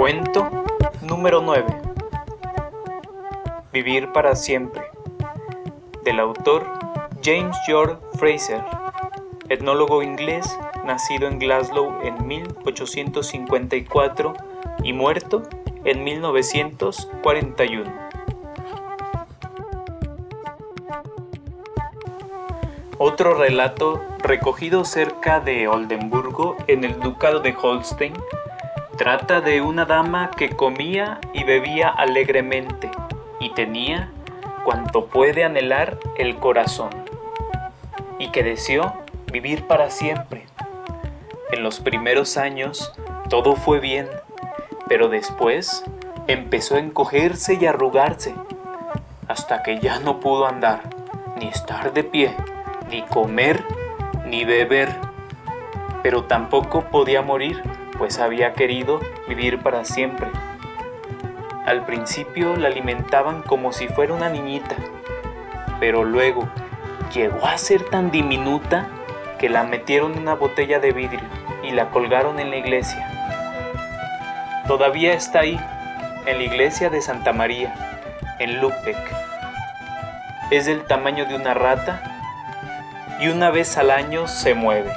Cuento número 9. Vivir para siempre. Del autor James George Fraser, etnólogo inglés nacido en Glasgow en 1854 y muerto en 1941. Otro relato recogido cerca de Oldenburgo en el ducado de Holstein trata de una dama que comía y bebía alegremente y tenía cuanto puede anhelar el corazón y que deseó vivir para siempre. En los primeros años todo fue bien, pero después empezó a encogerse y arrugarse hasta que ya no pudo andar, ni estar de pie, ni comer, ni beber, pero tampoco podía morir pues había querido vivir para siempre. Al principio la alimentaban como si fuera una niñita, pero luego llegó a ser tan diminuta que la metieron en una botella de vidrio y la colgaron en la iglesia. Todavía está ahí, en la iglesia de Santa María, en Lübeck. Es del tamaño de una rata y una vez al año se mueve.